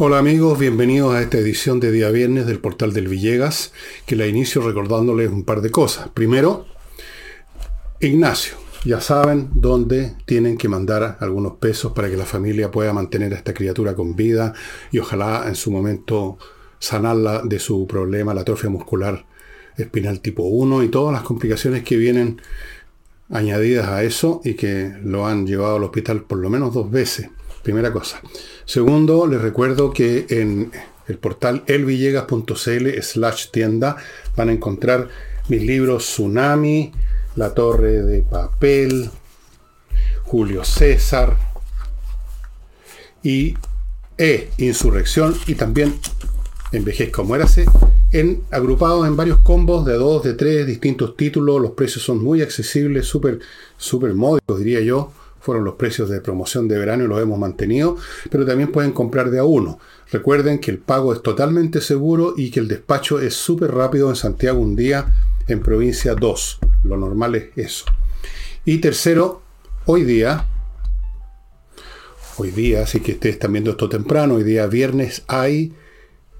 Hola amigos, bienvenidos a esta edición de día viernes del portal del Villegas, que la inicio recordándoles un par de cosas. Primero, Ignacio, ya saben dónde tienen que mandar algunos pesos para que la familia pueda mantener a esta criatura con vida y ojalá en su momento sanarla de su problema, la atrofia muscular espinal tipo 1 y todas las complicaciones que vienen añadidas a eso y que lo han llevado al hospital por lo menos dos veces. Primera cosa. Segundo, les recuerdo que en el portal elvillegas.cl slash tienda van a encontrar mis libros Tsunami, La Torre de Papel, Julio César y E, Insurrección y también Envejezca como Muérase, en, agrupados en varios combos de dos, de tres distintos títulos. Los precios son muy accesibles, súper super módicos, diría yo. Fueron los precios de promoción de verano y los hemos mantenido, pero también pueden comprar de a uno. Recuerden que el pago es totalmente seguro y que el despacho es súper rápido en Santiago un día, en provincia 2. Lo normal es eso. Y tercero, hoy día, hoy día, así que ustedes están viendo esto temprano, hoy día viernes hay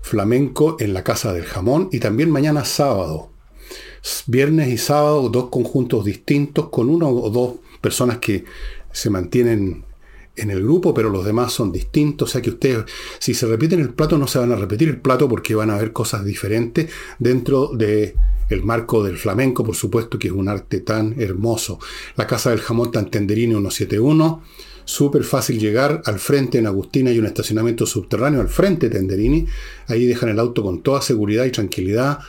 flamenco en la Casa del Jamón y también mañana sábado. Viernes y sábado, dos conjuntos distintos con una o dos personas que se mantienen en el grupo, pero los demás son distintos. O sea que ustedes, si se repiten el plato, no se van a repetir el plato porque van a ver cosas diferentes dentro de el marco del flamenco, por supuesto, que es un arte tan hermoso. La Casa del Jamón Tantenderini 171 súper fácil llegar. Al frente en Agustina hay un estacionamiento subterráneo, al frente de Tenderini. Ahí dejan el auto con toda seguridad y tranquilidad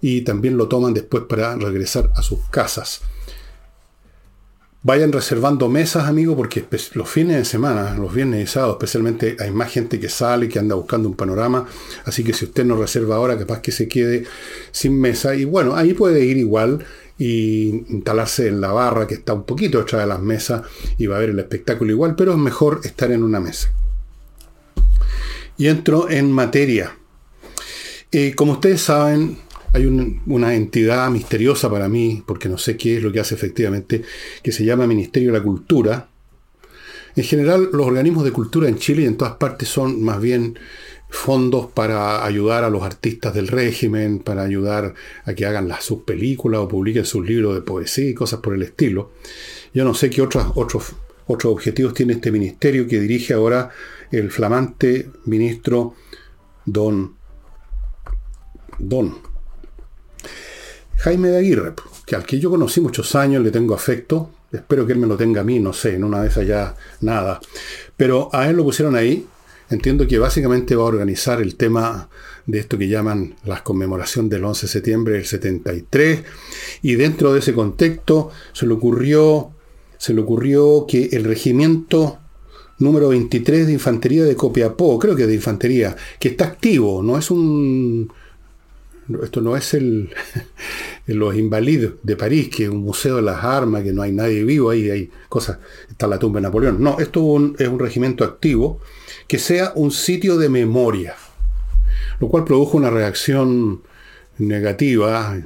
y también lo toman después para regresar a sus casas. Vayan reservando mesas, amigos, porque los fines de semana, los viernes y sábados especialmente, hay más gente que sale, que anda buscando un panorama. Así que si usted no reserva ahora, capaz que se quede sin mesa. Y bueno, ahí puede ir igual y instalarse en la barra que está un poquito detrás de las mesas y va a ver el espectáculo igual, pero es mejor estar en una mesa. Y entro en materia. Eh, como ustedes saben, hay una entidad misteriosa para mí, porque no sé qué es lo que hace efectivamente, que se llama Ministerio de la Cultura. En general, los organismos de cultura en Chile y en todas partes son más bien fondos para ayudar a los artistas del régimen, para ayudar a que hagan las, sus películas o publiquen sus libros de poesía y cosas por el estilo. Yo no sé qué otros, otros, otros objetivos tiene este ministerio que dirige ahora el flamante ministro Don, Don Jaime de Aguirre, que al que yo conocí muchos años, le tengo afecto, espero que él me lo tenga a mí, no sé, en una de esas ya nada. Pero a él lo pusieron ahí. Entiendo que básicamente va a organizar el tema de esto que llaman la conmemoración del 11 de septiembre del 73 y dentro de ese contexto se le ocurrió se le ocurrió que el regimiento número 23 de infantería de Copiapó, creo que de infantería, que está activo, no es un esto no es el, los Invalidos de París, que es un museo de las armas, que no hay nadie vivo ahí, hay cosas, está la tumba de Napoleón. No, esto es un regimiento activo que sea un sitio de memoria, lo cual produjo una reacción negativa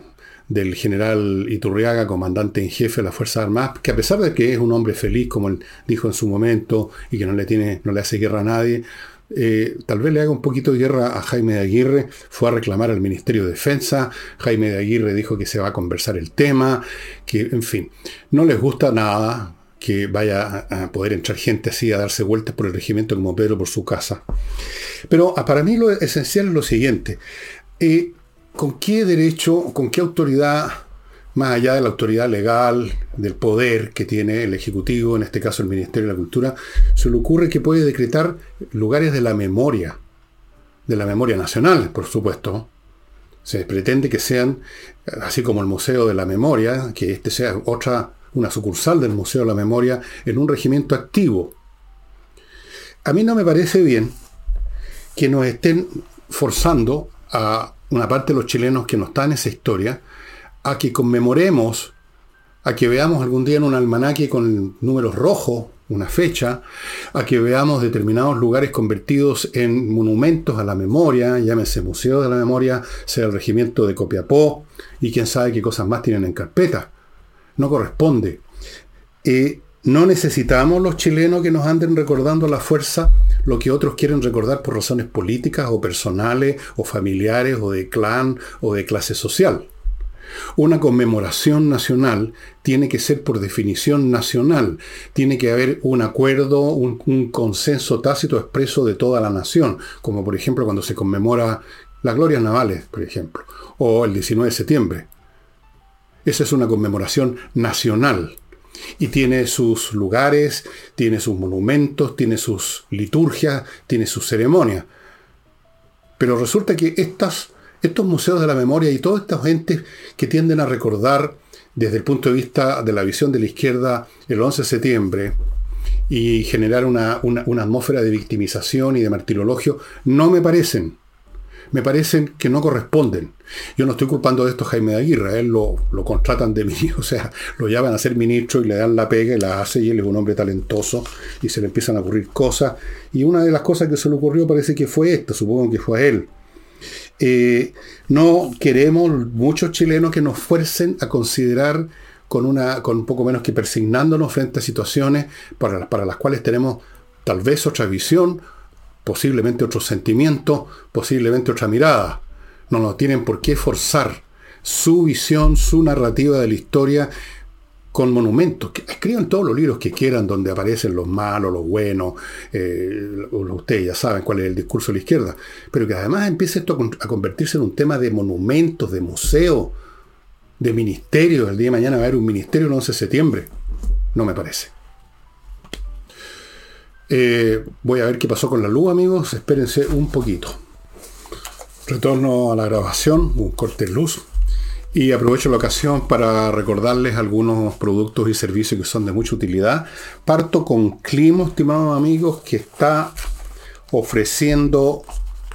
del general Iturriaga, comandante en jefe de las Fuerzas Armadas, que a pesar de que es un hombre feliz, como él dijo en su momento, y que no le, tiene, no le hace guerra a nadie, eh, tal vez le haga un poquito de guerra a Jaime de Aguirre, fue a reclamar al Ministerio de Defensa, Jaime de Aguirre dijo que se va a conversar el tema, que en fin, no les gusta nada, que vaya a poder entrar gente así a darse vueltas por el regimiento como Pedro por su casa. Pero ah, para mí lo esencial es lo siguiente. Eh, ¿Con qué derecho, con qué autoridad, más allá de la autoridad legal, del poder que tiene el Ejecutivo, en este caso el Ministerio de la Cultura, se le ocurre que puede decretar lugares de la memoria, de la memoria nacional, por supuesto? Se pretende que sean, así como el Museo de la Memoria, que este sea otra una sucursal del Museo de la Memoria en un regimiento activo. A mí no me parece bien que nos estén forzando a una parte de los chilenos que no están en esa historia a que conmemoremos, a que veamos algún día en un almanaque con números rojos, una fecha, a que veamos determinados lugares convertidos en monumentos a la memoria, llámese Museo de la Memoria, sea el regimiento de Copiapó, y quién sabe qué cosas más tienen en carpeta no corresponde. Eh, No necesitamos los chilenos que nos anden recordando a la fuerza lo que otros quieren recordar por razones políticas o personales o familiares o de clan o de clase social. Una conmemoración nacional tiene que ser por definición nacional, tiene que haber un acuerdo, un, consenso tácito expreso de toda la nación, como por ejemplo cuando se conmemora las glorias navales, por ejemplo, o el 19 de septiembre. Esa es una conmemoración nacional y tiene sus lugares, tiene sus monumentos, tiene sus liturgias, tiene sus ceremonias. Pero resulta que estas, estos museos de la memoria y todas estas gentes que tienden a recordar desde el punto de vista de la visión de la izquierda el 11 de septiembre y generar una, atmósfera de victimización y de martirologio, no me parecen me parecen que no corresponden. Yo no estoy culpando de esto a Jaime de Aguirre, él lo, lo contratan de mí, o sea, lo llaman a ser ministro y le dan la pega y la hace y él es un hombre talentoso y se le empiezan a ocurrir cosas. Y una de las cosas que se le ocurrió parece que fue esta, supongo que fue a él. Eh, no queremos muchos chilenos que nos fuercen a considerar con, una, con un poco menos que persignándonos frente a situaciones para para las cuales tenemos tal vez otra visión posiblemente otro sentimiento, posiblemente otra mirada. No nos tienen por qué forzar su visión, su narrativa de la historia con monumentos. Escriban todos los libros que quieran donde aparecen los malos, los buenos. Eh, ustedes ya saben cuál es el discurso de la izquierda. Pero que además empiece esto a convertirse en un tema de monumentos, de museo, de ministerio. El día de mañana va a haber un ministerio el 11 de septiembre. No me parece. Eh, voy a ver qué pasó con la luz, amigos. Espérense un poquito. Retorno a la grabación, un corte de luz. Y aprovecho la ocasión para recordarles algunos productos y servicios que son de mucha utilidad. Parto con Climo, estimados amigos, que está ofreciendo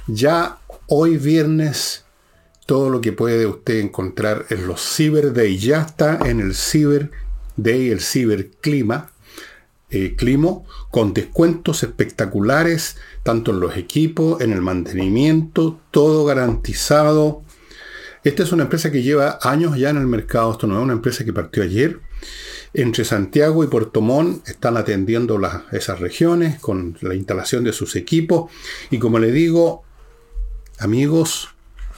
ya hoy viernes todo lo que puede usted encontrar en los Cyber Day. Ya está en el Cyber Day, el Cyber Clima eh, Climo con descuentos espectaculares, tanto en los equipos, en el mantenimiento, todo garantizado. Esta es una empresa que lleva años ya en el mercado, esto no es una empresa que partió ayer. Entre Santiago y Puerto Montt están atendiendo esas regiones con la instalación de sus equipos. Y como le digo, amigos,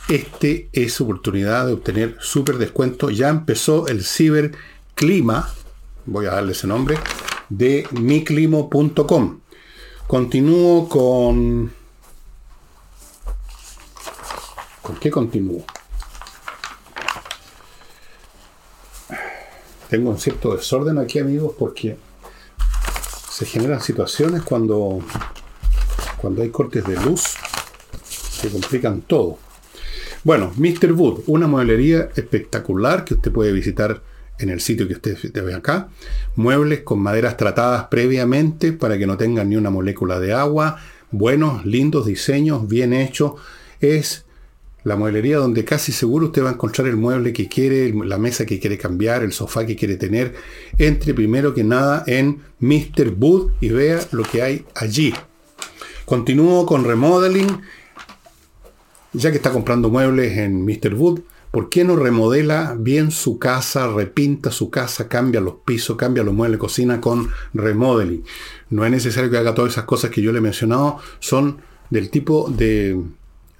este es su oportunidad de obtener súper descuento. Ya empezó el ciberclima, voy a darle ese nombre, de miclimo.com. Continúo con... ¿Con qué continúo? Tengo un cierto desorden aquí, amigos, porque se generan situaciones cuando, cuando hay cortes de luz que complican todo. Bueno, Mr. Wood, una mueblería espectacular que usted puede visitar en el sitio que usted ve acá. Muebles con maderas tratadas previamente para que no tengan ni una molécula de agua. Buenos, lindos diseños, bien hechos. Es la mueblería donde casi seguro usted va a encontrar el mueble que quiere, la mesa que quiere cambiar, el sofá que quiere tener. Entre primero que nada en Mr. Wood y vea lo que hay allí. Continúo con remodeling. Ya que está comprando muebles en Mr. Wood, ¿Por qué no remodela bien su casa, repinta su casa, cambia los pisos, cambia los muebles de cocina con remodeling? No es necesario que haga todas esas cosas que yo le he mencionado, son del tipo de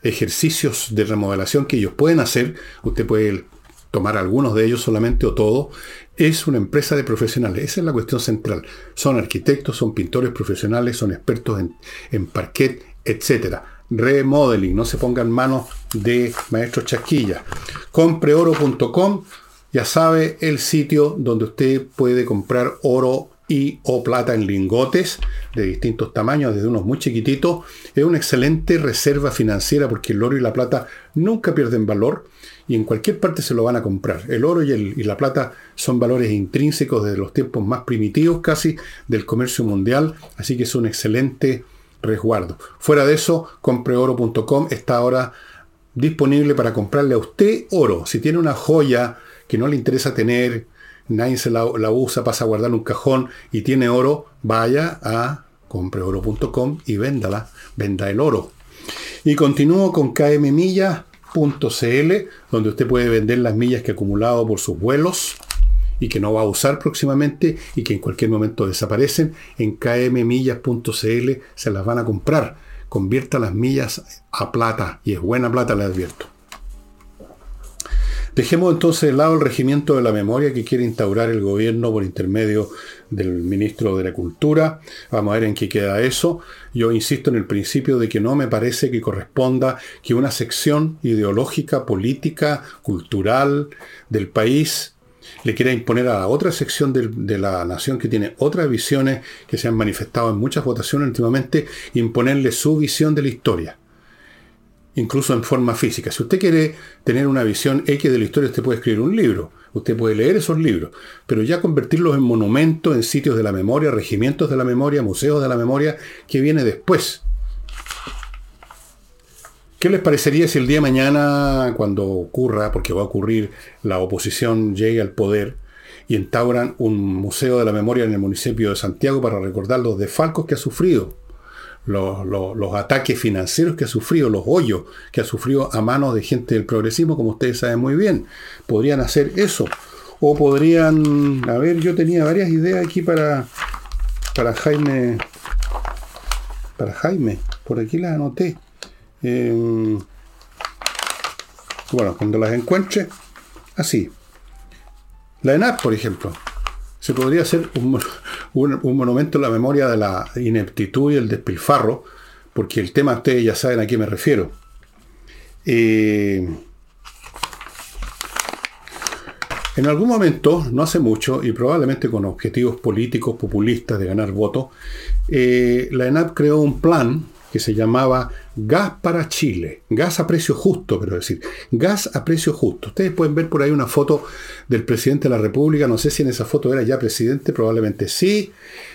ejercicios de remodelación que ellos pueden hacer. Usted puede tomar algunos de ellos solamente o todo. Es una empresa de profesionales. Esa es la cuestión central. Son arquitectos, son pintores profesionales, son expertos en, en parquet, etcétera remodeling, no se pongan manos de maestros chasquilla. Compreoro.com, ya sabe, el sitio donde usted puede comprar oro y o plata en lingotes de distintos tamaños, desde unos muy chiquititos. Es una excelente reserva financiera porque el oro y la plata nunca pierden valor y en cualquier parte se lo van a comprar. El oro y, y la plata son valores intrínsecos desde los tiempos más primitivos casi del comercio mundial, así que es un excelente resguardo. Fuera de eso, compreoro.com está ahora disponible para comprarle a usted oro. Si tiene una joya que no le interesa tener, nadie se la, usa, pasa a guardar un cajón y tiene oro, vaya a compreoro.com y véndala, venda el oro. Y continúo con kmmillas.cl, donde usted puede vender las millas que ha acumulado por sus vuelos y que no va a usar próximamente y que en cualquier momento desaparecen, en kmmillas.cl se las van a comprar. Convierta las millas a plata y es buena plata, le advierto. Dejemos entonces de lado el regimiento de la memoria que quiere instaurar el gobierno por intermedio del ministro de la Cultura. Vamos a ver en qué queda eso. Yo insisto en el principio de que no me parece que corresponda que una sección ideológica, política, cultural del país le quiera imponer a la otra sección de, de, la nación que tiene otras visiones que se han manifestado en muchas votaciones últimamente, imponerle su visión de la historia incluso en forma física. Si usted quiere tener una visión X de la historia, usted puede escribir un libro, usted puede leer esos libros, pero ya convertirlos en monumentos, en sitios de la memoria, regimientos de la memoria, museos de la memoria, que viene después. ¿Qué les parecería si el día de mañana, cuando ocurra, porque va a ocurrir, la oposición llegue al poder y instauran un museo de la memoria en el municipio de Santiago para recordar los desfalcos que ha sufrido los, ataques financieros que ha sufrido, los hoyos que ha sufrido a manos de gente del progresismo, como ustedes saben muy bien. Podrían hacer eso. O podrían, a ver, yo tenía varias ideas aquí para, para Jaime, para Jaime, por aquí las anoté. Em, bueno, cuando las encuentre, así. La ENAP, por ejemplo se podría hacer un, monumento en la memoria de la ineptitud y el despilfarro, porque el tema ustedes ya saben a qué me refiero. Eh, en algún momento, no hace mucho, y probablemente con objetivos políticos populistas de ganar votos, eh, la ENAP creó un plan que se llamaba Gas para Chile, gas a precio justo, pero decir, gas a precio justo. Ustedes pueden ver por ahí una foto del presidente de la República, no sé si en esa foto era ya presidente, probablemente sí,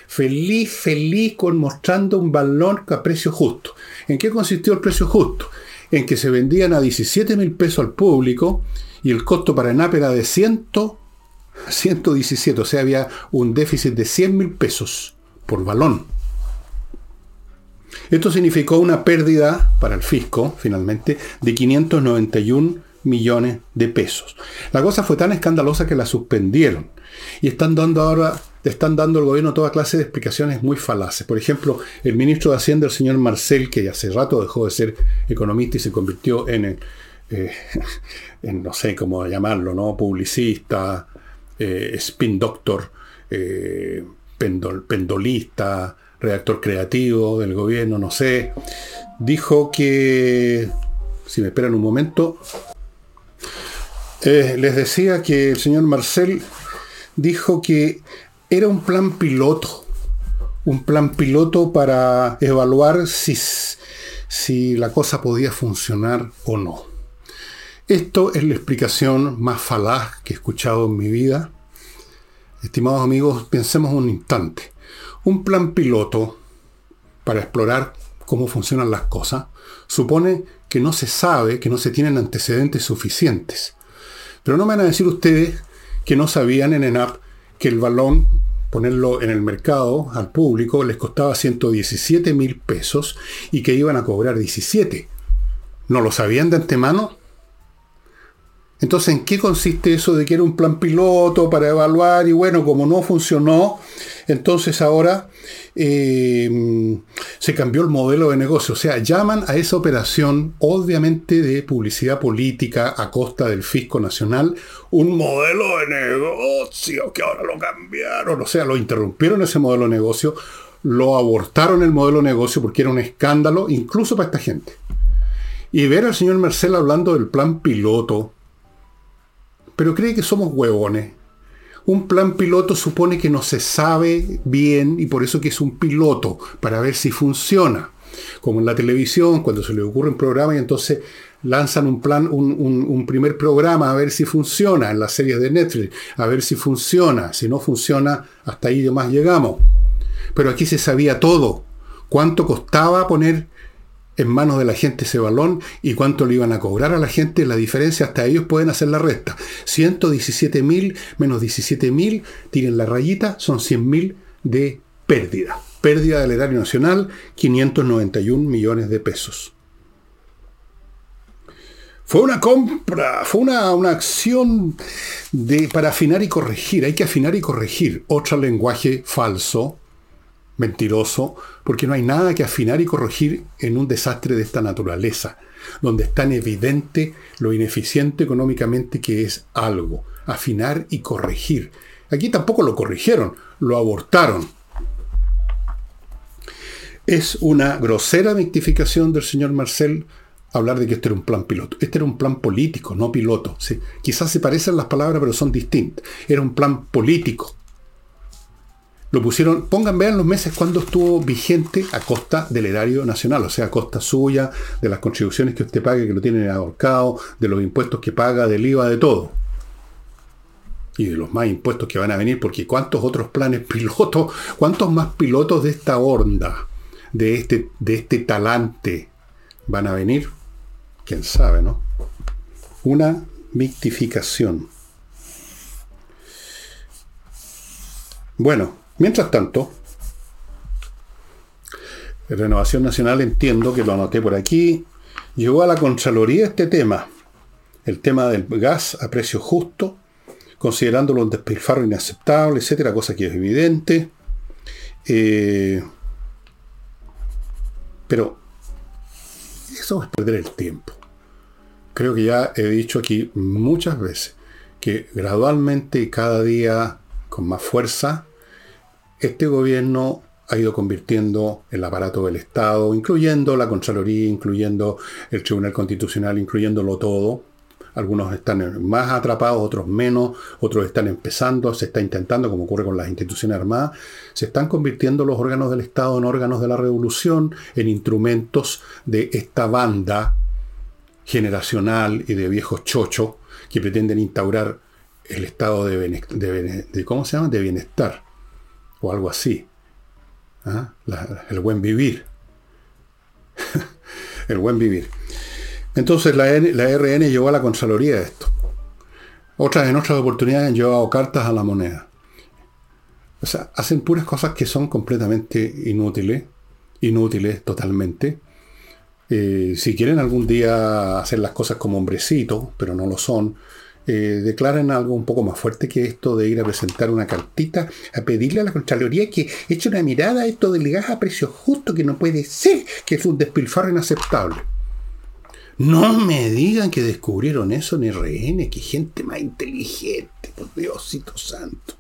feliz, feliz con mostrando un balón a precio justo. ¿En qué consistió el precio justo? En que se vendían a 17 mil pesos al público y el costo para ENAP era de 100, 117, o sea, había un déficit de 100 mil pesos por balón. Esto significó una pérdida para el fisco, finalmente, de 591 millones de pesos. La cosa fue tan escandalosa que la suspendieron. Y están dando ahora, están dando al gobierno toda clase de explicaciones muy falaces. Por ejemplo, el ministro de Hacienda, el señor Marcel, que hace rato dejó de ser economista y se convirtió en, eh, en no sé cómo llamarlo, ¿no? Publicista, eh, spin doctor, eh, pendolista, redactor creativo del gobierno, no sé, dijo que, si me esperan un momento, eh, les decía que el señor Marcel dijo que era un plan piloto, un plan piloto para evaluar si, si la cosa podía funcionar o no. Esto es la explicación más falaz que he escuchado en mi vida. Estimados amigos, pensemos un instante un plan piloto para explorar cómo funcionan las cosas supone que no se sabe, que no se tienen antecedentes suficientes. Pero no me van a decir ustedes que no sabían en ENAP que el balón, ponerlo en el mercado al público, les costaba 117 mil pesos y que iban a cobrar 17. ¿No lo sabían de antemano? Entonces, ¿en qué consiste eso de que era un plan piloto para evaluar y bueno, como no funcionó, entonces ahora eh, se cambió el modelo de negocio? O sea, llaman a esa operación, obviamente de publicidad política a costa del fisco nacional, un modelo de negocio que ahora lo cambiaron. O sea, lo interrumpieron ese modelo de negocio, lo abortaron el modelo de negocio porque era un escándalo, incluso para esta gente. Y ver al señor Mercel hablando del plan piloto, pero cree que somos huevones. Un plan piloto supone que no se sabe bien y por eso que es un piloto, para ver si funciona. Como en la televisión, cuando se le ocurre un programa y entonces lanzan un plan, un, primer programa a ver si funciona en las series de Netflix, a ver si funciona. Si no funciona, hasta ahí más llegamos. Pero aquí se sabía todo. ¿Cuánto costaba poner en manos de la gente ese balón y cuánto le iban a cobrar a la gente, la diferencia hasta ellos pueden hacer la resta. 117 mil menos 17 mil, tiren la rayita, son 100 mil de pérdida. Pérdida del erario nacional, 591 millones de pesos. Fue una compra, fue una, una acción de, para afinar y corregir. Hay que afinar y corregir. Otro lenguaje falso, mentiroso, porque no hay nada que afinar y corregir en un desastre de esta naturaleza, donde es tan evidente lo ineficiente económicamente que es algo. Afinar y corregir. Aquí tampoco lo corrigieron, lo abortaron. Es una grosera victificación del señor Marcel hablar de que este era un plan piloto. Este era un plan político, no piloto. ¿sí? Quizás se parecen las palabras, pero son distintas. Era un plan político. Lo pusieron, pongan, vean los meses cuando estuvo vigente a costa del erario nacional, o sea, a costa suya, de las contribuciones que usted pague, que lo tienen ahorcado, de los impuestos que paga, del IVA, de todo. Y de los más impuestos que van a venir, porque cuántos otros planes pilotos, cuántos más pilotos de esta onda, de este, de este talante van a venir quién sabe, ¿no? Una mictificación. Bueno, mientras tanto, Renovación Nacional entiendo que lo anoté por aquí, llegó a la Contraloría este tema, el tema del gas a precio justo, considerándolo un despilfarro inaceptable, etcétera, cosa que es evidente. Eh, pero eso es perder el tiempo creo que ya he dicho aquí muchas veces que gradualmente y cada día con más fuerza, este gobierno ha ido convirtiendo el aparato del Estado, incluyendo la Contraloría, incluyendo el Tribunal Constitucional, incluyéndolo todo. Algunos están más atrapados, otros menos, otros están empezando, se está intentando, como ocurre con las instituciones armadas, se están convirtiendo los órganos del Estado en órganos de la revolución, en instrumentos de esta banda generacional y de viejos chochos que pretenden instaurar el estado de, de, ¿cómo se llama? de bienestar o algo así. ¿Ah? el buen vivir. el buen vivir. Entonces la, la RN llevó a la Contraloría esto. Otras en otras oportunidades han llevado cartas a la moneda. O sea, hacen puras cosas que son completamente inútiles, inútiles totalmente, eh, si quieren algún día hacer las cosas como hombrecitos, pero no lo son, eh, declaren algo un poco más fuerte que esto de ir a presentar una cartita, a pedirle a la Contraloría que eche una mirada a esto del gas a precio justo, que no puede ser, que es un despilfarro inaceptable. No me digan que descubrieron eso en RN, que gente más inteligente, por Diosito santo.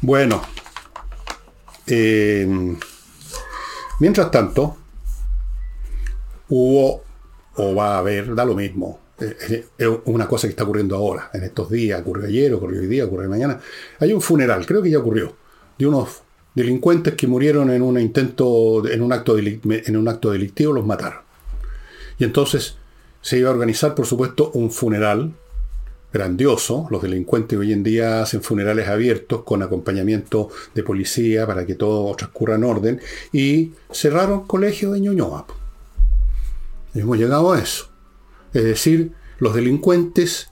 Bueno, eh, Mientras tanto, hubo o va a haber, da lo mismo, eh, eh, es una cosa que está ocurriendo ahora, en estos días, ocurrió ayer, ocurrió hoy día, ocurrió mañana. Hay un funeral, creo que ya ocurrió, de unos delincuentes que murieron en un intento, en un acto, en un acto delictivo, los mataron. Y entonces se iba a organizar, por supuesto, un funeral grandioso. Los delincuentes hoy en día hacen funerales abiertos con acompañamiento de policía para que todo transcurra en orden. Y cerraron colegios de Ñuñoa. hemos llegado a eso. Es decir, los delincuentes,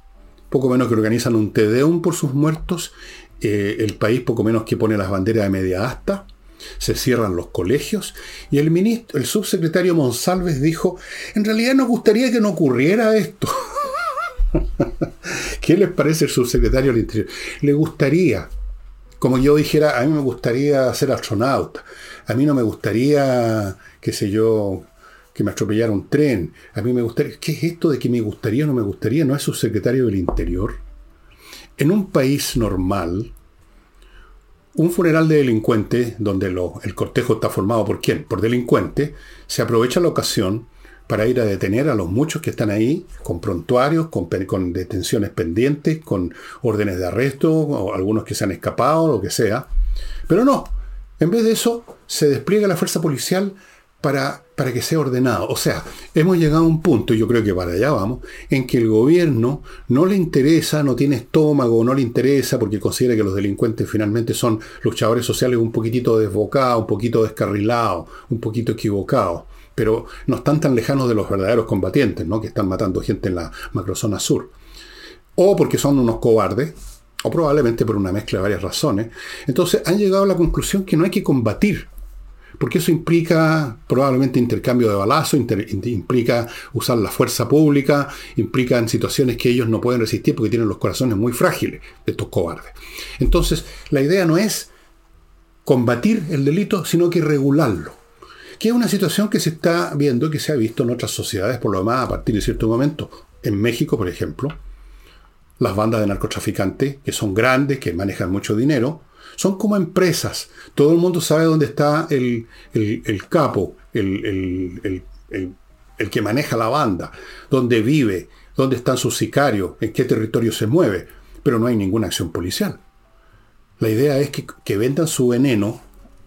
poco menos que organizan un tedeum por sus muertos, eh, el país poco menos que pone las banderas de media asta, se cierran los colegios y el ministro, el subsecretario Monsalves dijo, en realidad nos gustaría que no ocurriera esto. ¿Qué les parece el subsecretario del Interior? Le gustaría, como yo dijera, a mí me gustaría ser astronauta, a mí no me gustaría, qué sé yo, que me atropellara un tren, a mí me gustaría, ¿qué es esto de que me gustaría o no me gustaría? ¿No es subsecretario del Interior? En un país normal, un funeral de delincuente, donde el cortejo está formado por quién? Por delincuentes, se aprovecha la ocasión para ir a detener a los muchos que están ahí, con prontuarios, con, con detenciones pendientes, con órdenes de arresto, o algunos que se han escapado, lo que sea. Pero no, en vez de eso, se despliega la fuerza policial para, para, que sea ordenado. O sea, hemos llegado a un punto, y yo creo que para allá vamos, en que el gobierno no le interesa, no tiene estómago, no le interesa, porque considera que los delincuentes finalmente son luchadores sociales un poquitito desbocados, un poquito descarrilados, un poquito equivocados pero no están tan lejanos de los verdaderos combatientes, ¿no? que están matando gente en la macrozona sur. O porque son unos cobardes, o probablemente por una mezcla de varias razones. Entonces han llegado a la conclusión que no hay que combatir, porque eso implica probablemente intercambio de balazos, implica usar la fuerza pública, implica en situaciones que ellos no pueden resistir porque tienen los corazones muy frágiles de estos cobardes. Entonces, la idea no es combatir el delito, sino que regularlo. Que es una situación que se está viendo, que se ha visto en otras sociedades, por lo demás, a partir de cierto momento. En México, por ejemplo, las bandas de narcotraficantes, que son grandes, que manejan mucho dinero, son como empresas. Todo el mundo sabe dónde está el, capo, el, el, que maneja la banda, dónde vive, dónde están sus sicarios, en qué territorio se mueve, pero no hay ninguna acción policial. La idea es que, que vendan su veneno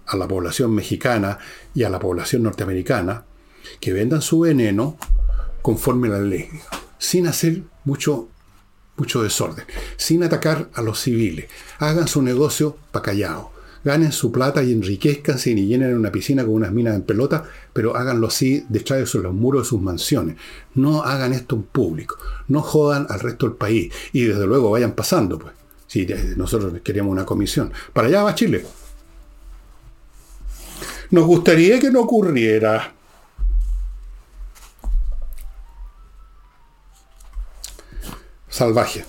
a la población mexicana y a la población norteamericana, que vendan su veneno conforme a la ley, sin hacer mucho mucho desorden, sin atacar a los civiles. Hagan su negocio pa' callado. Ganen su plata y enriquezcanse y llenen una piscina con unas minas en pelota, pero háganlo así detrás de los muros de sus mansiones. No hagan esto en público. No jodan al resto del país. Y desde luego vayan pasando, pues. Si nosotros queríamos una comisión. Para allá va Chile. Nos gustaría que no ocurriera. Salvaje,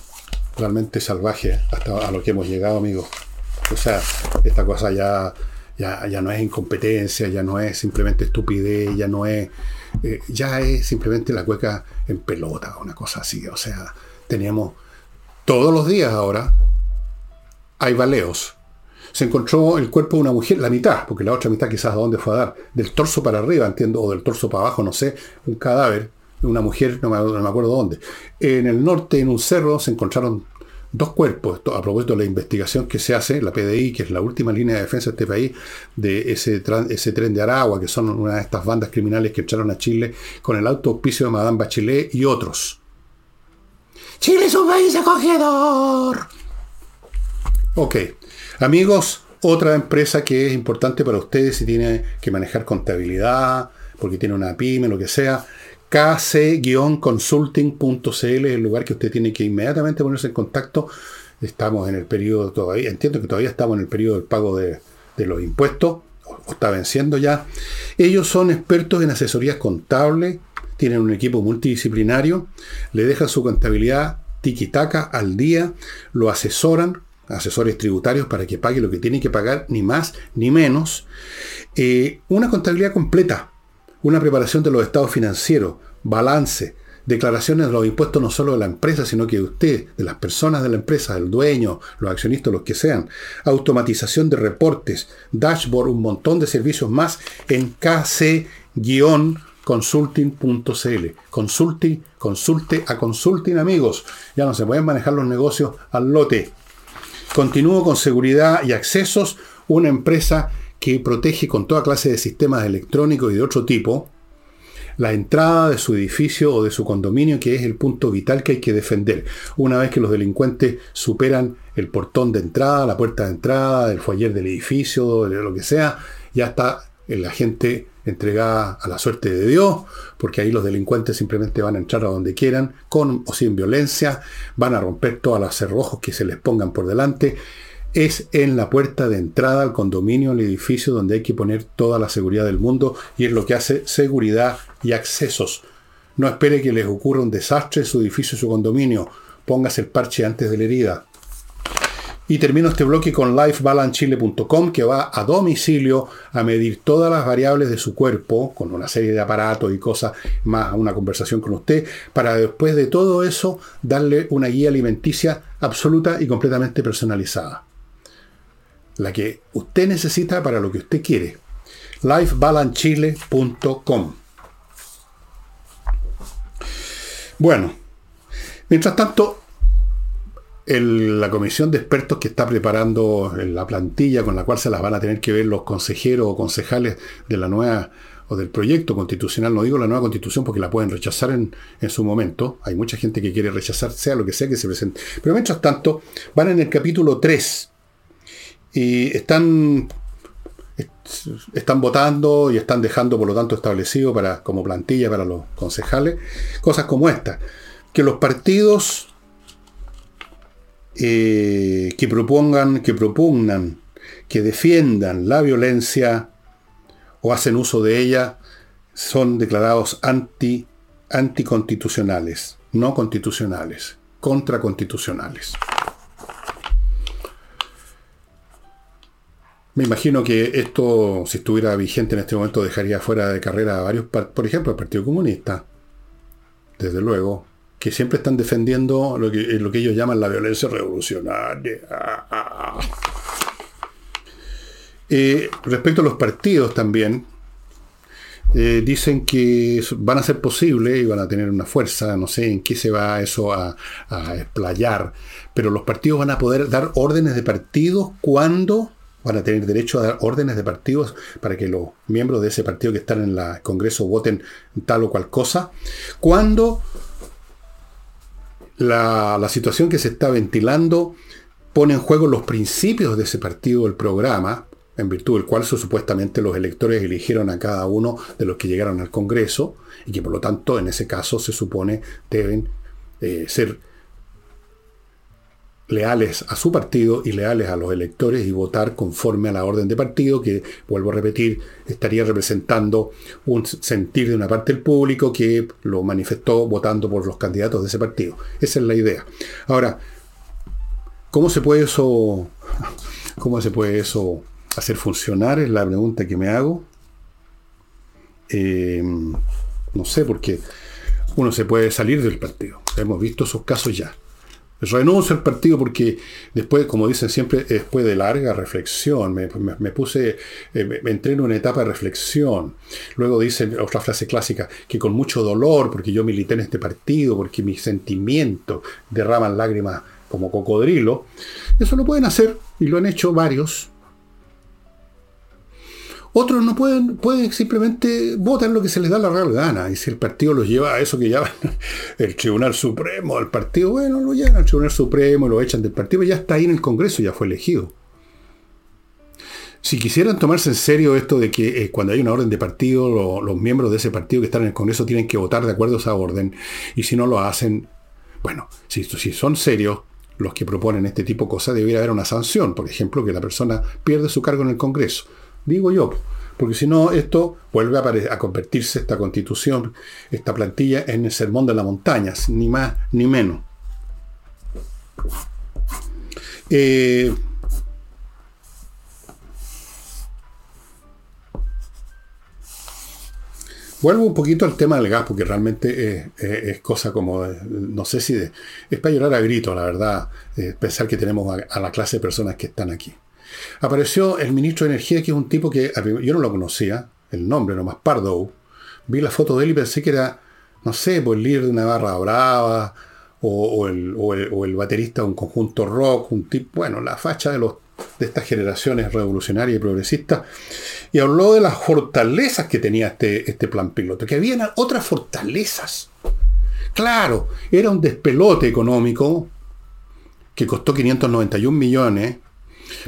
realmente salvaje hasta a lo que hemos llegado, amigos. O sea, esta cosa ya, ya, ya no es incompetencia, ya no es simplemente estupidez, ya no es, eh, ya es simplemente la cueca en pelota, una cosa así. O sea, teníamos todos los días ahora, hay baleos. Se encontró el cuerpo de una mujer, la mitad, porque la otra mitad quizás a dónde fue a dar, del torso para arriba, entiendo, o del torso para abajo, no sé, un cadáver una mujer, no me, acuerdo dónde. En el norte, en un cerro, se encontraron dos cuerpos, a propósito de la investigación que se hace, la PDI, que es la última línea de defensa de este país, de ese, ese tren de Aragua, que son una de estas bandas criminales que entraron a Chile con el auto auspicio de Madame Bachelet y otros. Chile es un país acogedor. Ok, amigos, otra empresa que es importante para ustedes si tiene que manejar contabilidad, porque tiene una pyme, lo que sea, kc-consulting.cl es el lugar que usted tiene que inmediatamente ponerse en contacto. Estamos en el periodo todavía, entiendo que todavía estamos en el periodo del pago de, los impuestos, o, está venciendo ya. Ellos son expertos en asesorías contables, tienen un equipo multidisciplinario, le dejan su contabilidad tiki-taka al día, lo asesoran, asesores tributarios para que pague lo que tiene que pagar, ni más ni menos. Eh, una contabilidad completa, una preparación de los estados financieros, balance, declaraciones de los impuestos no solo de la empresa, sino que de usted, de las personas de la empresa, del dueño, los accionistas, los que sean, automatización de reportes, dashboard, un montón de servicios más en kc-consulting.cl. Consulting, consulte a consulting, amigos. Ya no se pueden manejar los negocios al lote. Continúo con seguridad y accesos, una empresa que protege con toda clase de sistemas electrónicos y de otro tipo la entrada de su edificio o de su condominio, que es el punto vital que hay que defender. Una vez que los delincuentes superan el portón de entrada, la puerta de entrada, el foyer del edificio, lo que sea, ya está la gente entregada a la suerte de Dios, porque ahí los delincuentes simplemente van a entrar a donde quieran, con o sin violencia, van a romper todas las cerrojos que se les pongan por delante es en la puerta de entrada al condominio, al edificio donde hay que poner toda la seguridad del mundo y es lo que hace seguridad y accesos. No espere que les ocurra un desastre en su edificio, su condominio. Póngase el parche antes de la herida. Y termino este bloque con lifebalancechile.com que va a domicilio a medir todas las variables de su cuerpo con una serie de aparatos y cosas más una conversación con usted para después de todo eso darle una guía alimenticia absoluta y completamente personalizada la que usted necesita para lo que usted quiere. lifebalancechile.com Bueno, mientras tanto, la comisión de expertos que está preparando la plantilla con la cual se las van a tener que ver los consejeros o concejales de la nueva o del proyecto constitucional, no digo la nueva constitución porque la pueden rechazar en, en, su momento, hay mucha gente que quiere rechazar, sea lo que sea que se presente, pero mientras tanto van en el capítulo 3 y están, están votando y están dejando, por lo tanto, establecido para, como plantilla para los concejales, cosas como esta, que los partidos eh, que propongan, que propugnan, que defiendan la violencia o hacen uso de ella son declarados anti, anticonstitucionales, no constitucionales, contraconstitucionales. Me imagino que esto, si estuviera vigente en este momento, dejaría fuera de carrera a varios, por ejemplo, el Partido Comunista, desde luego, que siempre están defendiendo lo que, que ellos llaman la violencia revolucionaria. Eh, respecto a los partidos también, eh, dicen que van a ser posibles y van a tener una fuerza, no sé en qué se va eso a, a explayar, pero los partidos van a poder dar órdenes de partidos cuando van a tener derecho a dar órdenes de partidos para que los miembros de ese partido que están en el Congreso voten tal o cual cosa, cuando la, situación que se está ventilando pone en juego los principios de ese partido, el programa, en virtud del cual supuestamente los electores eligieron a cada uno de los que llegaron al Congreso y que por lo tanto en ese caso se supone deben eh, ser leales a su partido y leales a los electores y votar conforme a la orden de partido que, vuelvo a repetir, estaría representando un sentir de una parte del público que lo manifestó votando por los candidatos de ese partido. Esa es la idea. Ahora, ¿cómo se puede eso, cómo se puede eso hacer funcionar? Es la pregunta que me hago. Eh, no sé, porque uno se puede salir del partido. Hemos visto esos casos ya. Renuncio al partido porque después, como dicen siempre, después de larga reflexión, me, puse, eh, me, entré en una etapa de reflexión. Luego dicen otra frase clásica, que con mucho dolor, porque yo milité en este partido, porque mis sentimientos derraman lágrimas como cocodrilo. Eso lo pueden hacer y lo han hecho varios. Otros no pueden, pueden simplemente votar lo que se les da la real gana. Y si el partido los lleva a eso que llaman el Tribunal Supremo, el partido, bueno, lo llevan al Tribunal Supremo, lo echan del partido, ya está ahí en el Congreso, ya fue elegido. Si quisieran tomarse en serio esto de que eh, cuando hay una orden de partido, los miembros de ese partido que están en el Congreso tienen que votar de acuerdo a esa orden, y si no lo hacen, bueno, si, si son serios, los que proponen este tipo de cosas, debería haber una sanción, por ejemplo, que la persona pierde su cargo en el Congreso digo yo, porque si no, esto vuelve a, convertirse esta constitución, esta plantilla, en el sermón de las montañas, ni más ni menos. Eh, vuelvo un poquito al tema del gas, porque realmente es, cosa como, no sé si es para llorar a grito, la verdad, eh, pensar que tenemos a la clase de personas que están aquí. Apareció el ministro de Energía, que es un tipo que yo no lo conocía, el nombre nomás, Pardo. Vi la foto de él y pensé que era, no sé, pues el líder de una barra brava, o, el, baterista de un conjunto rock, un tipo, bueno, la facha de, estas generaciones revolucionarias y progresistas. Y habló de las fortalezas que tenía este, este plan piloto, que había otras fortalezas. Claro, era un despelote económico que costó 591 millones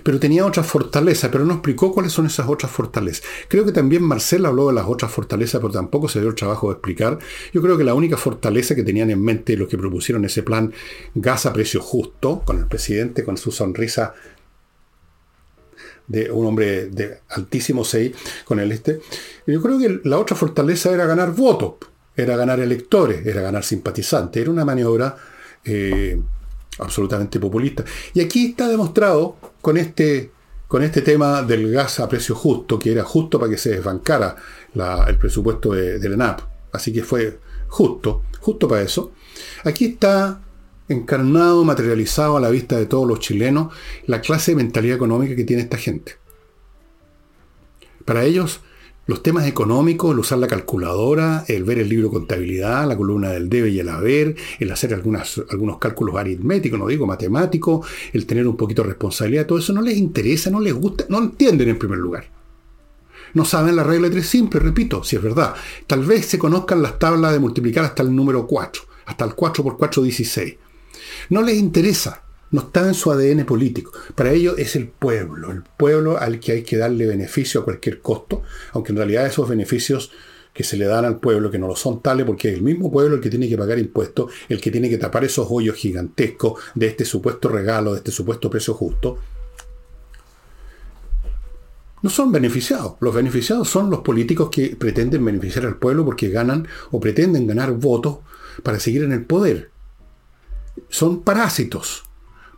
pero tenía otras fortalezas, pero no explicó cuáles son esas otras fortalezas. Creo que también Marcel habló de las otras fortalezas, pero tampoco se dio el trabajo de explicar. Yo creo que la única fortaleza que tenían en mente los que propusieron ese plan gas a precio justo, con el presidente con su sonrisa de un hombre de altísimo 6 con el este. Yo creo que la otra fortaleza era ganar votos, era ganar electores, era ganar simpatizantes. Era una maniobra eh, absolutamente populista. Y aquí está demostrado con este, con este tema del gas a precio justo, que era justo para que se desbancara el presupuesto de, del ENAP. Así que fue justo, justo para eso. Aquí está encarnado, materializado a la vista de todos los chilenos, la clase de mentalidad económica que tiene esta gente. Para ellos, los temas económicos, el usar la calculadora, el ver el libro de contabilidad, la columna del debe y el haber, el hacer algunos cálculos aritméticos, no digo matemáticos, el tener un poquito de responsabilidad, todo eso no les interesa, no les gusta, no entienden en primer lugar. No saben la regla de tres simple, repito, si es verdad. Tal vez se conozcan las tablas de multiplicar hasta el número 4, hasta el 4 por 4, 16. No les interesa no está en su ADN político. Para ello es el pueblo, el pueblo al que hay que darle beneficio a cualquier costo, aunque en realidad esos beneficios que se le dan al pueblo, que no lo son tales, porque es el mismo pueblo el que tiene que pagar impuestos, el que tiene que tapar esos hoyos gigantescos de este supuesto regalo, de este supuesto precio justo. no son beneficiados. Los beneficiados son los políticos que pretenden beneficiar al pueblo porque ganan o pretenden ganar votos para seguir en el poder. Son parásitos.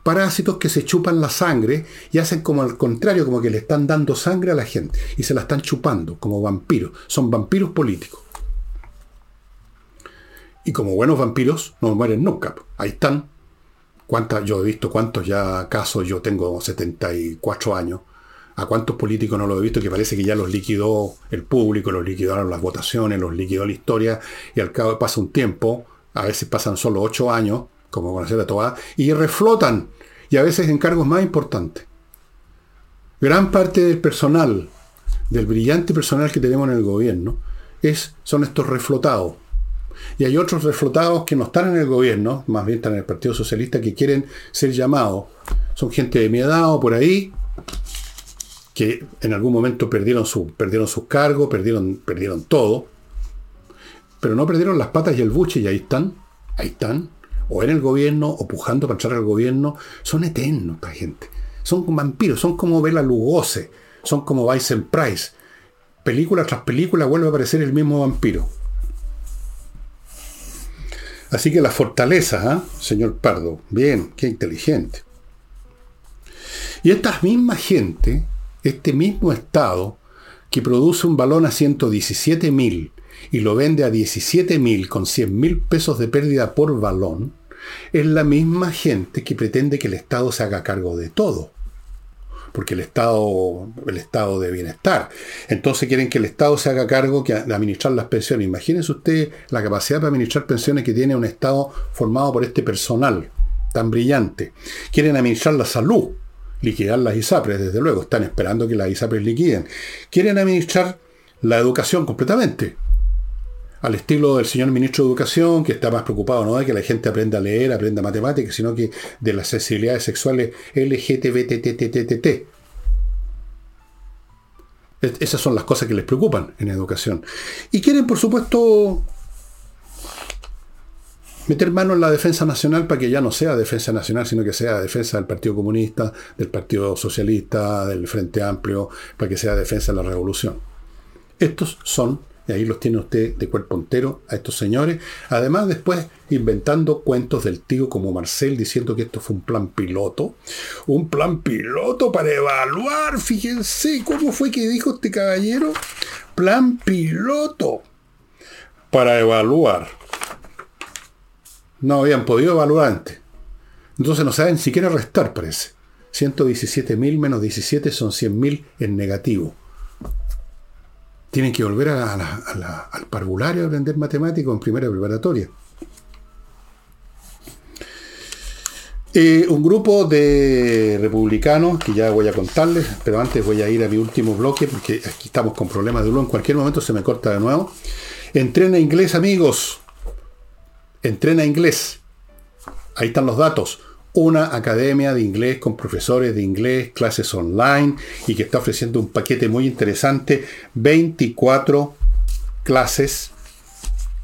Parásitos que se chupan la sangre y hacen como al contrario, como que le están dando sangre a la gente y se la están chupando como vampiros. Son vampiros políticos. Y como buenos vampiros no mueren nunca. Ahí están. ¿Cuántas, yo he visto cuántos ya casos, yo tengo 74 años ¿A cuántos políticos no lo he visto que parece que ya los liquidó el público, los liquidaron las votaciones, los liquidó la historia y al cabo pasa un tiempo, a veces pasan solo ocho años, como conocer a toda, y reflotan y a veces en cargos más importantes. Gran parte del personal, del brillante personal que tenemos en el gobierno, es, son estos reflotados. Y hay otros reflotados que no están en el gobierno, más bien están en el Partido Socialista, que quieren ser llamados. Son gente de mi edad o por ahí, que en algún momento perdieron, su, perdieron sus cargos, perdieron, perdieron todo, pero no perdieron las patas y el buche y ahí están, ahí están, o en el gobierno, o pujando para entrar al gobierno, son eternos esta gente, son vampiros, son como Bela Lugosi, son como Vincent Price, película tras película vuelve a aparecer el mismo vampiro. Así que la fortaleza, ¿ah? señor Pardo, bien, qué inteligente. Y esta misma gente este mismo Estado que produce un balón a 117 mil y lo vende a 17 mil con 100 mil pesos de pérdida por balón, es la misma gente que pretende que el Estado se haga cargo de todo. Porque el Estado, el Estado de bienestar. Entonces quieren que el Estado se haga cargo de administrar las pensiones. Imagínense usted la capacidad de administrar pensiones que tiene un Estado formado por este personal tan brillante. Quieren administrar la salud liquidar las ISAPRES, desde luego, están esperando que las ISAPRES liquiden. Quieren administrar la educación completamente, al estilo del señor ministro de Educación, que está más preocupado no de que la gente aprenda a leer, aprenda matemáticas, sino que de las sensibilidades sexuales LGTBTTTTT. Esas son las cosas que les preocupan en educación. Y quieren, por supuesto, meter mano en la defensa nacional para que ya no sea defensa nacional, sino que sea defensa del Partido Comunista, del Partido Socialista, del Frente Amplio, para que sea defensa de la revolución. Estos son, y ahí los tiene usted de cuerpo entero, a estos señores, además después inventando cuentos del tío como Marcel diciendo que esto fue un plan piloto, un plan piloto para evaluar, fíjense cómo fue que dijo este caballero, plan piloto para evaluar no habían podido evaluar antes. Entonces no saben siquiera restar, parece. 117.000 menos 17 son 100.000 en negativo. Tienen que volver al parvulario a aprender matemático en primera preparatoria. Eh, un grupo de republicanos, que ya voy a contarles, pero antes voy a ir a mi último bloque, porque aquí estamos con problemas de luz, en cualquier momento se me corta de nuevo. Entrena inglés, amigos. Entrena inglés. Ahí están los datos. Una academia de inglés con profesores de inglés, clases online y que está ofreciendo un paquete muy interesante. 24 clases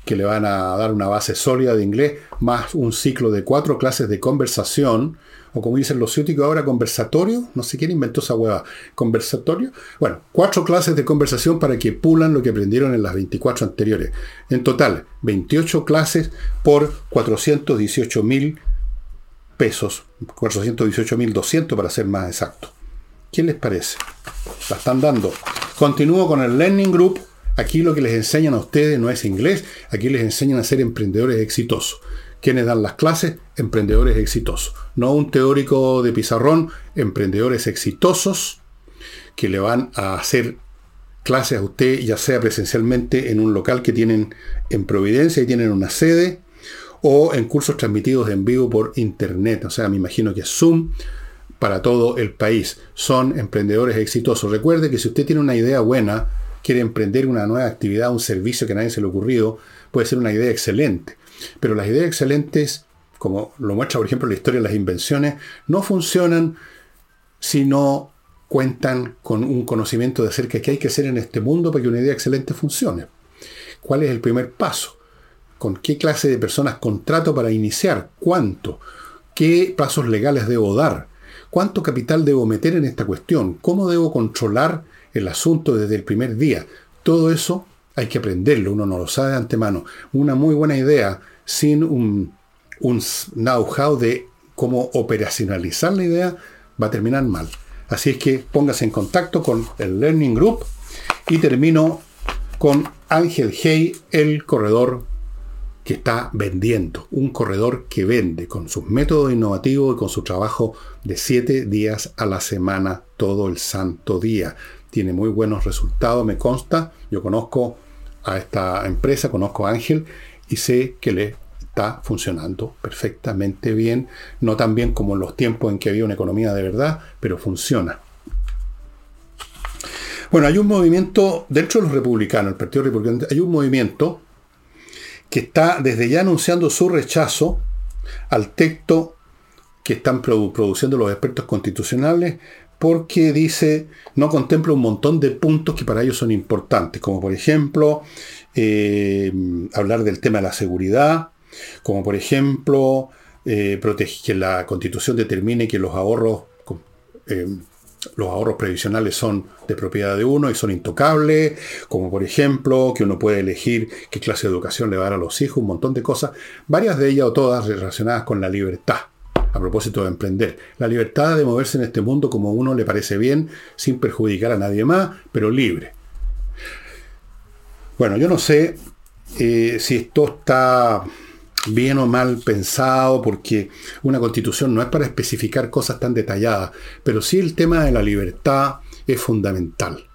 que le van a dar una base sólida de inglés, más un ciclo de cuatro clases de conversación o como dicen los ciúticos ahora, conversatorio, no sé quién inventó esa hueva, conversatorio. Bueno, cuatro clases de conversación para que pulan lo que aprendieron en las 24 anteriores. En total, 28 clases por 418 mil pesos, 418 mil 200 para ser más exacto. ¿Qué les parece? La están dando. Continúo con el Learning Group. Aquí lo que les enseñan a ustedes no es inglés, aquí les enseñan a ser emprendedores exitosos quienes dan las clases, emprendedores exitosos. No un teórico de pizarrón, emprendedores exitosos que le van a hacer clases a usted, ya sea presencialmente en un local que tienen en Providencia y tienen una sede, o en cursos transmitidos en vivo por internet. O sea, me imagino que Zoom para todo el país. Son emprendedores exitosos. Recuerde que si usted tiene una idea buena, quiere emprender una nueva actividad, un servicio que a nadie se le ha ocurrido, puede ser una idea excelente. Pero las ideas excelentes, como lo muestra por ejemplo la historia de las invenciones, no funcionan si no cuentan con un conocimiento de acerca de qué hay que hacer en este mundo para que una idea excelente funcione. ¿Cuál es el primer paso? ¿Con qué clase de personas contrato para iniciar? ¿Cuánto? ¿Qué pasos legales debo dar? ¿Cuánto capital debo meter en esta cuestión? ¿Cómo debo controlar el asunto desde el primer día. Todo eso hay que aprenderlo, uno no lo sabe de antemano. Una muy buena idea sin un, un know-how de cómo operacionalizar la idea va a terminar mal. Así es que póngase en contacto con el Learning Group y termino con Ángel Hey, el corredor está vendiendo, un corredor que vende con sus métodos innovativos y con su trabajo de siete días a la semana, todo el santo día. Tiene muy buenos resultados, me consta. Yo conozco a esta empresa, conozco a Ángel y sé que le está funcionando perfectamente bien, no tan bien como en los tiempos en que había una economía de verdad, pero funciona. Bueno, hay un movimiento, dentro de los republicanos, el Partido Republicano, hay un movimiento que está desde ya anunciando su rechazo al texto que están produciendo los expertos constitucionales porque dice, no contempla un montón de puntos que para ellos son importantes, como por ejemplo eh, hablar del tema de la seguridad, como por ejemplo eh, que la constitución determine que los ahorros eh, los ahorros previsionales son de propiedad de uno y son intocables, como por ejemplo que uno puede elegir qué clase de educación le va a dar a los hijos, un montón de cosas, varias de ellas o todas relacionadas con la libertad, a propósito de emprender. La libertad de moverse en este mundo como uno le parece bien, sin perjudicar a nadie más, pero libre. Bueno, yo no sé eh, si esto está bien o mal pensado, porque una constitución no es para especificar cosas tan detalladas, pero sí el tema de la libertad es fundamental.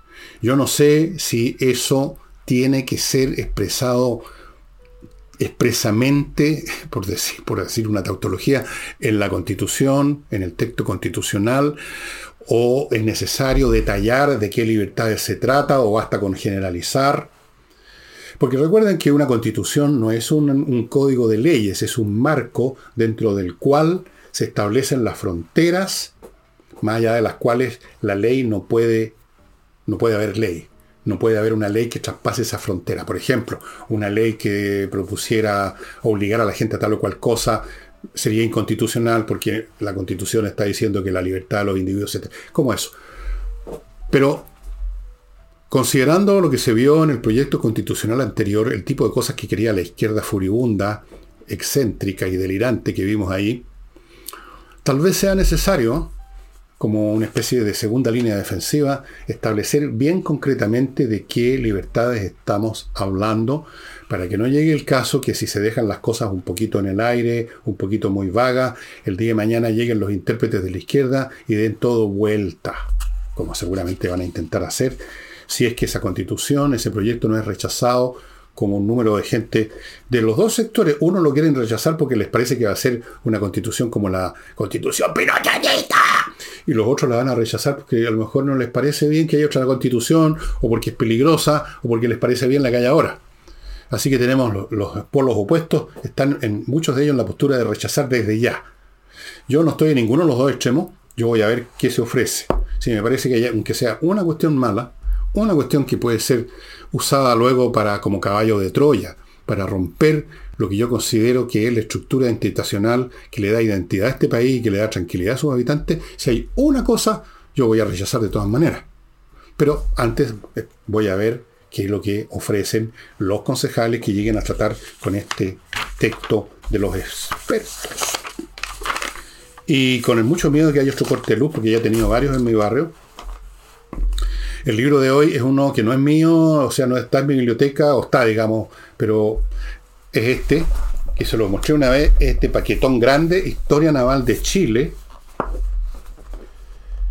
Yo no sé si eso tiene que ser expresado expresamente, por decir, por decir una tautología, en la constitución, en el texto constitucional, o es necesario detallar de qué libertades se trata, o basta con generalizar. Porque recuerden que una constitución no es un, código de leyes, es un marco dentro del cual se establecen las fronteras, más allá de las cuales la ley no puede, no puede haber ley. No puede haber una ley que traspase esa frontera. Por ejemplo, una ley que propusiera obligar a la gente a tal o cual cosa sería inconstitucional porque la constitución está diciendo que la libertad de los individuos... ¿Cómo eso? Pero Considerando lo que se vio en el proyecto constitucional anterior, el tipo de cosas que quería la izquierda furibunda, excéntrica y delirante que vimos ahí, tal vez sea necesario, como una especie de segunda línea defensiva, establecer bien concretamente de qué libertades estamos hablando, para que no llegue el caso que si se dejan las cosas un poquito en el aire, un poquito muy vagas, el día de mañana lleguen los intérpretes de la izquierda y den todo vuelta, como seguramente van a intentar hacer, si es que esa constitución, ese proyecto no es rechazado como un número de gente de los dos sectores. Uno lo quieren rechazar porque les parece que va a ser una constitución como la constitución pinochetista. Y los otros la van a rechazar porque a lo mejor no les parece bien que haya otra constitución, o porque es peligrosa, o porque les parece bien la que hay ahora. Así que tenemos los, los polos opuestos, están en muchos de ellos en la postura de rechazar desde ya. Yo no estoy en ninguno de los dos extremos, yo voy a ver qué se ofrece. Si me parece que aunque sea una cuestión mala, una cuestión que puede ser usada luego para como caballo de Troya, para romper lo que yo considero que es la estructura institucional que le da identidad a este país y que le da tranquilidad a sus habitantes. Si hay una cosa, yo voy a rechazar de todas maneras. Pero antes eh, voy a ver qué es lo que ofrecen los concejales que lleguen a tratar con este texto de los expertos. Y con el mucho miedo que haya otro corte de luz, porque ya he tenido varios en mi barrio, el libro de hoy es uno que no es mío, o sea, no está en mi biblioteca, o está, digamos, pero es este, que se lo mostré una vez, este paquetón grande, Historia Naval de Chile,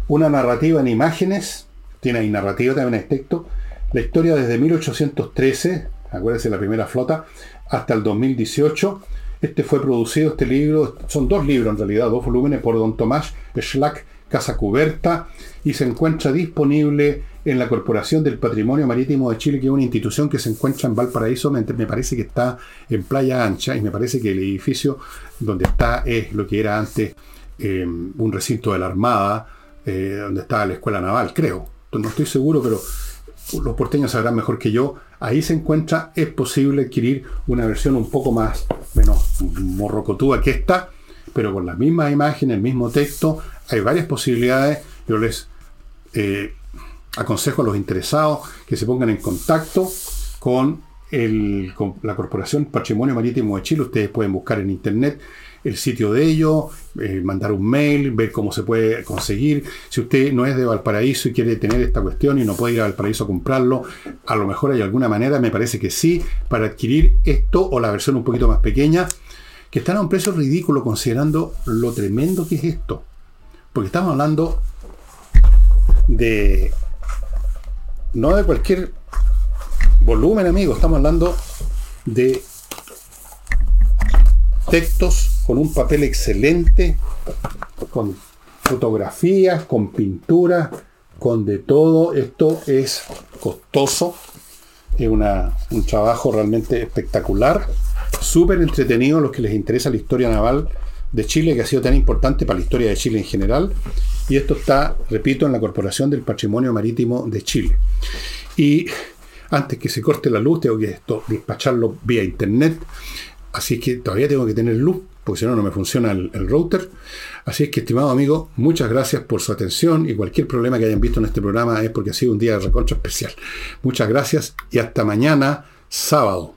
una narrativa en imágenes, tiene ahí narrativa también en texto, la historia desde 1813, acuérdense la primera flota, hasta el 2018. Este fue producido, este libro, son dos libros en realidad, dos volúmenes por don Tomás Schlack Casa Cuberta, y se encuentra disponible en la Corporación del Patrimonio Marítimo de Chile, que es una institución que se encuentra en Valparaíso, me, parece que está en Playa Ancha, y me parece que el edificio donde está es lo que era antes eh, un recinto de la Armada, eh, donde estaba la Escuela Naval, creo. No estoy seguro, pero los porteños sabrán mejor que yo. Ahí se encuentra, es posible adquirir una versión un poco más, menos morrocotúa que esta, pero con la misma imagen, el mismo texto. Hay varias posibilidades. Yo les eh, aconsejo a los interesados que se pongan en contacto con, la Corporación Patrimonio Marítimo de Chile. Ustedes pueden buscar en internet el sitio de ellos, eh, mandar un mail, ver cómo se puede conseguir. Si usted no es de Valparaíso y quiere tener esta cuestión y no puede ir a Valparaíso a comprarlo, a lo mejor hay alguna manera, me parece que sí, para adquirir esto o la versión un poquito más pequeña, que están a un precio ridículo considerando lo tremendo que es esto. Porque estamos hablando de... No de cualquier volumen, amigo, estamos hablando de textos con un papel excelente, con fotografías, con pinturas, con de todo. Esto es costoso, es un trabajo realmente espectacular, súper entretenido los que les interesa la historia naval de Chile, que ha sido tan importante para la historia de Chile en general. Y esto está, repito, en la Corporación del Patrimonio Marítimo de Chile. Y antes que se corte la luz, tengo que esto, despacharlo vía internet. Así que todavía tengo que tener luz porque si no, no me funciona el, router. Así es que, estimado amigo, muchas gracias por su atención y cualquier problema que hayan visto en este programa es porque ha sido un día de recontra especial. Muchas gracias y hasta mañana, sábado.